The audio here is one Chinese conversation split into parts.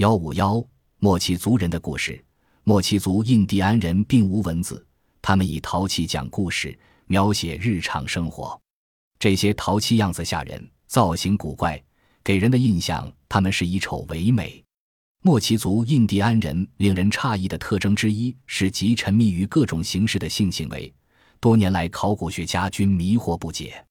幺五幺，莫奇族人的故事。莫奇族印第安人并无文字，他们以陶器讲故事，描写日常生活。这些陶器样子吓人，造型古怪，给人的印象他们是以丑为美。莫奇族印第安人令人诧异的特征之一是极沉迷于各种形式的性行为，多年来考古学家均迷惑不解。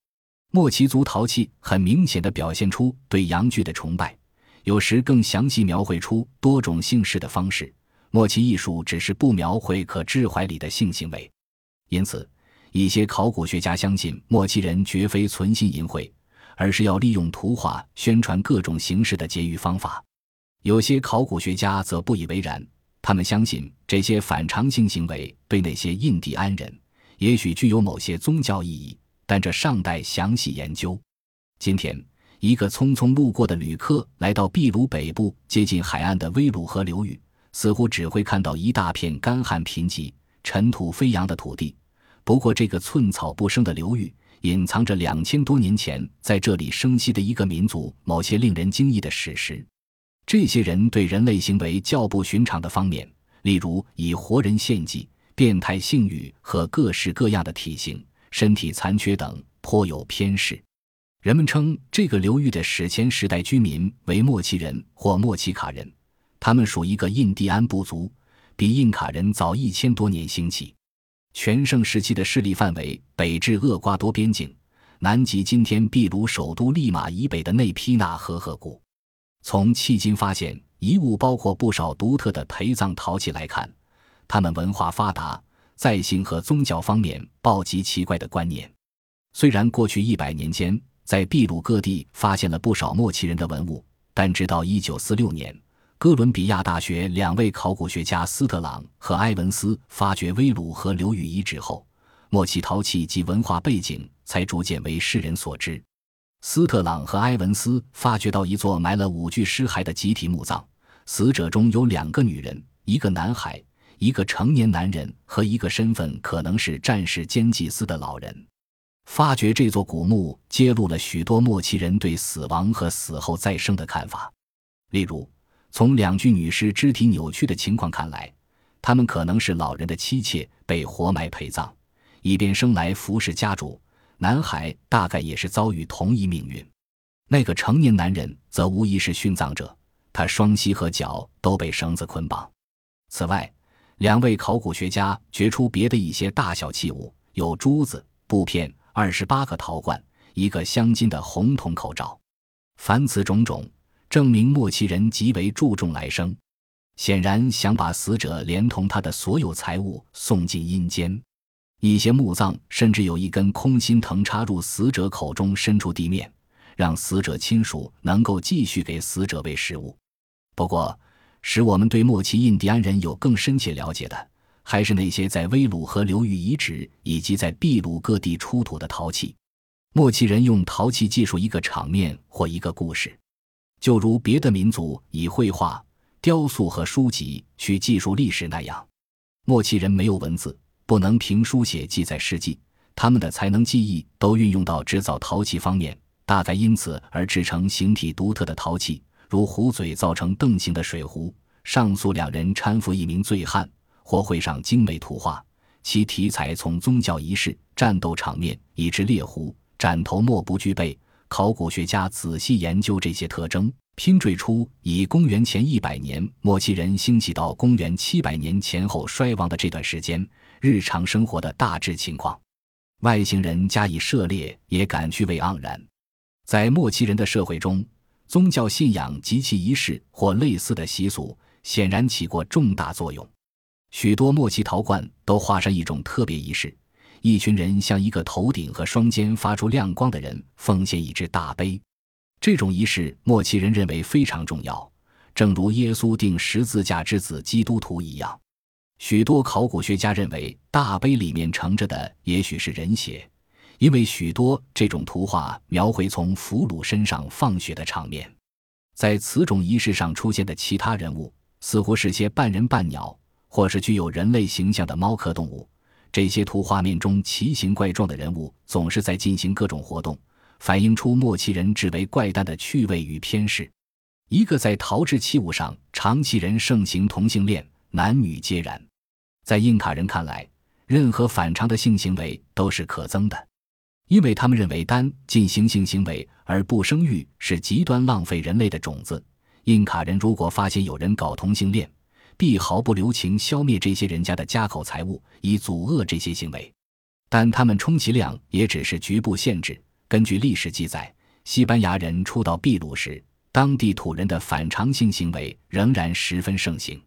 莫奇族陶器很明显的表现出对阳具的崇拜。有时更详细描绘出多种姓氏的方式。莫奇艺术只是不描绘可置怀里的性行为，因此，一些考古学家相信莫奇人绝非存心淫秽，而是要利用图画宣传各种形式的节育方法。有些考古学家则不以为然，他们相信这些反常性行为对那些印第安人也许具有某些宗教意义，但这尚待详细研究。今天。一个匆匆路过的旅客来到秘鲁北部接近海岸的威鲁河流域，似乎只会看到一大片干旱贫瘠、尘土飞扬的土地。不过，这个寸草不生的流域隐藏着两千多年前在这里生息的一个民族某些令人惊异的史实。这些人对人类行为较不寻常的方面，例如以活人献祭、变态性欲和各式各样的体型、身体残缺等，颇有偏视。人们称这个流域的史前时代居民为莫奇人或莫奇卡人，他们属一个印第安部族，比印卡人早一千多年兴起。全盛时期的势力范围北至厄瓜多边境，南及今天秘鲁首都利马以北的内皮纳河河谷。从迄今发现遗物包括不少独特的陪葬陶器来看，他们文化发达，在性和宗教方面抱极奇怪的观念。虽然过去一百年间，在秘鲁各地发现了不少莫奇人的文物，但直到1946年，哥伦比亚大学两位考古学家斯特朗和埃文斯发掘威鲁河流域遗址后，莫奇陶器及文化背景才逐渐为世人所知。斯特朗和埃文斯发掘到一座埋了五具尸骸的集体墓葬，死者中有两个女人，一个男孩，一个成年男人和一个身份可能是战士兼祭司的老人。发掘这座古墓，揭露了许多莫奇人对死亡和死后再生的看法。例如，从两具女尸肢体扭曲的情况看来，她们可能是老人的妻妾，被活埋陪葬，以便生来服侍家主。男孩大概也是遭遇同一命运。那个成年男人则无疑是殉葬者，他双膝和脚都被绳子捆绑。此外，两位考古学家掘出别的一些大小器物，有珠子、布片。二十八个陶罐，一个镶金的红铜口罩，凡此种种，证明莫奇人极为注重来生，显然想把死者连同他的所有财物送进阴间。一些墓葬甚至有一根空心藤插入死者口中，伸出地面，让死者亲属能够继续给死者喂食物。不过，使我们对莫奇印第安人有更深切了解的。还是那些在威鲁河流域遗址以及在秘鲁各地出土的陶器。莫奇人用陶器记述一个场面或一个故事，就如别的民族以绘画、雕塑和书籍去记述历史那样。莫奇人没有文字，不能凭书写记载事迹，他们的才能、技艺都运用到制造陶器方面，大概因此而制成形体独特的陶器，如壶嘴造成凳形的水壶。上述两人搀扶一名醉汉。或绘上精美图画，其题材从宗教仪式、战斗场面以至猎狐、斩头莫不具备。考古学家仔细研究这些特征，拼缀出以公元前一百年末期人兴起到公元七百年前后衰亡的这段时间日常生活的大致情况。外星人加以涉猎也感趣味盎然。在末期人的社会中，宗教信仰及其仪式或类似的习俗显然起过重大作用。许多莫奇陶罐都画上一种特别仪式：一群人向一个头顶和双肩发出亮光的人奉献一只大杯。这种仪式，莫奇人认为非常重要，正如耶稣钉十字架之子基督徒一样。许多考古学家认为，大杯里面盛着的也许是人血，因为许多这种图画描绘从俘虏身上放血的场面。在此种仪式上出现的其他人物，似乎是些半人半鸟。或是具有人类形象的猫科动物，这些图画面中奇形怪状的人物总是在进行各种活动，反映出莫奇人至为怪诞的趣味与偏嗜。一个在陶制器物上长期人盛行同性恋，男女皆然。在印卡人看来，任何反常的性行为都是可憎的，因为他们认为单进行性行为而不生育是极端浪费人类的种子。印卡人如果发现有人搞同性恋，必毫不留情消灭这些人家的家口财物，以阻遏这些行为。但他们充其量也只是局部限制。根据历史记载，西班牙人初到秘鲁时，当地土人的反常性行为仍然十分盛行。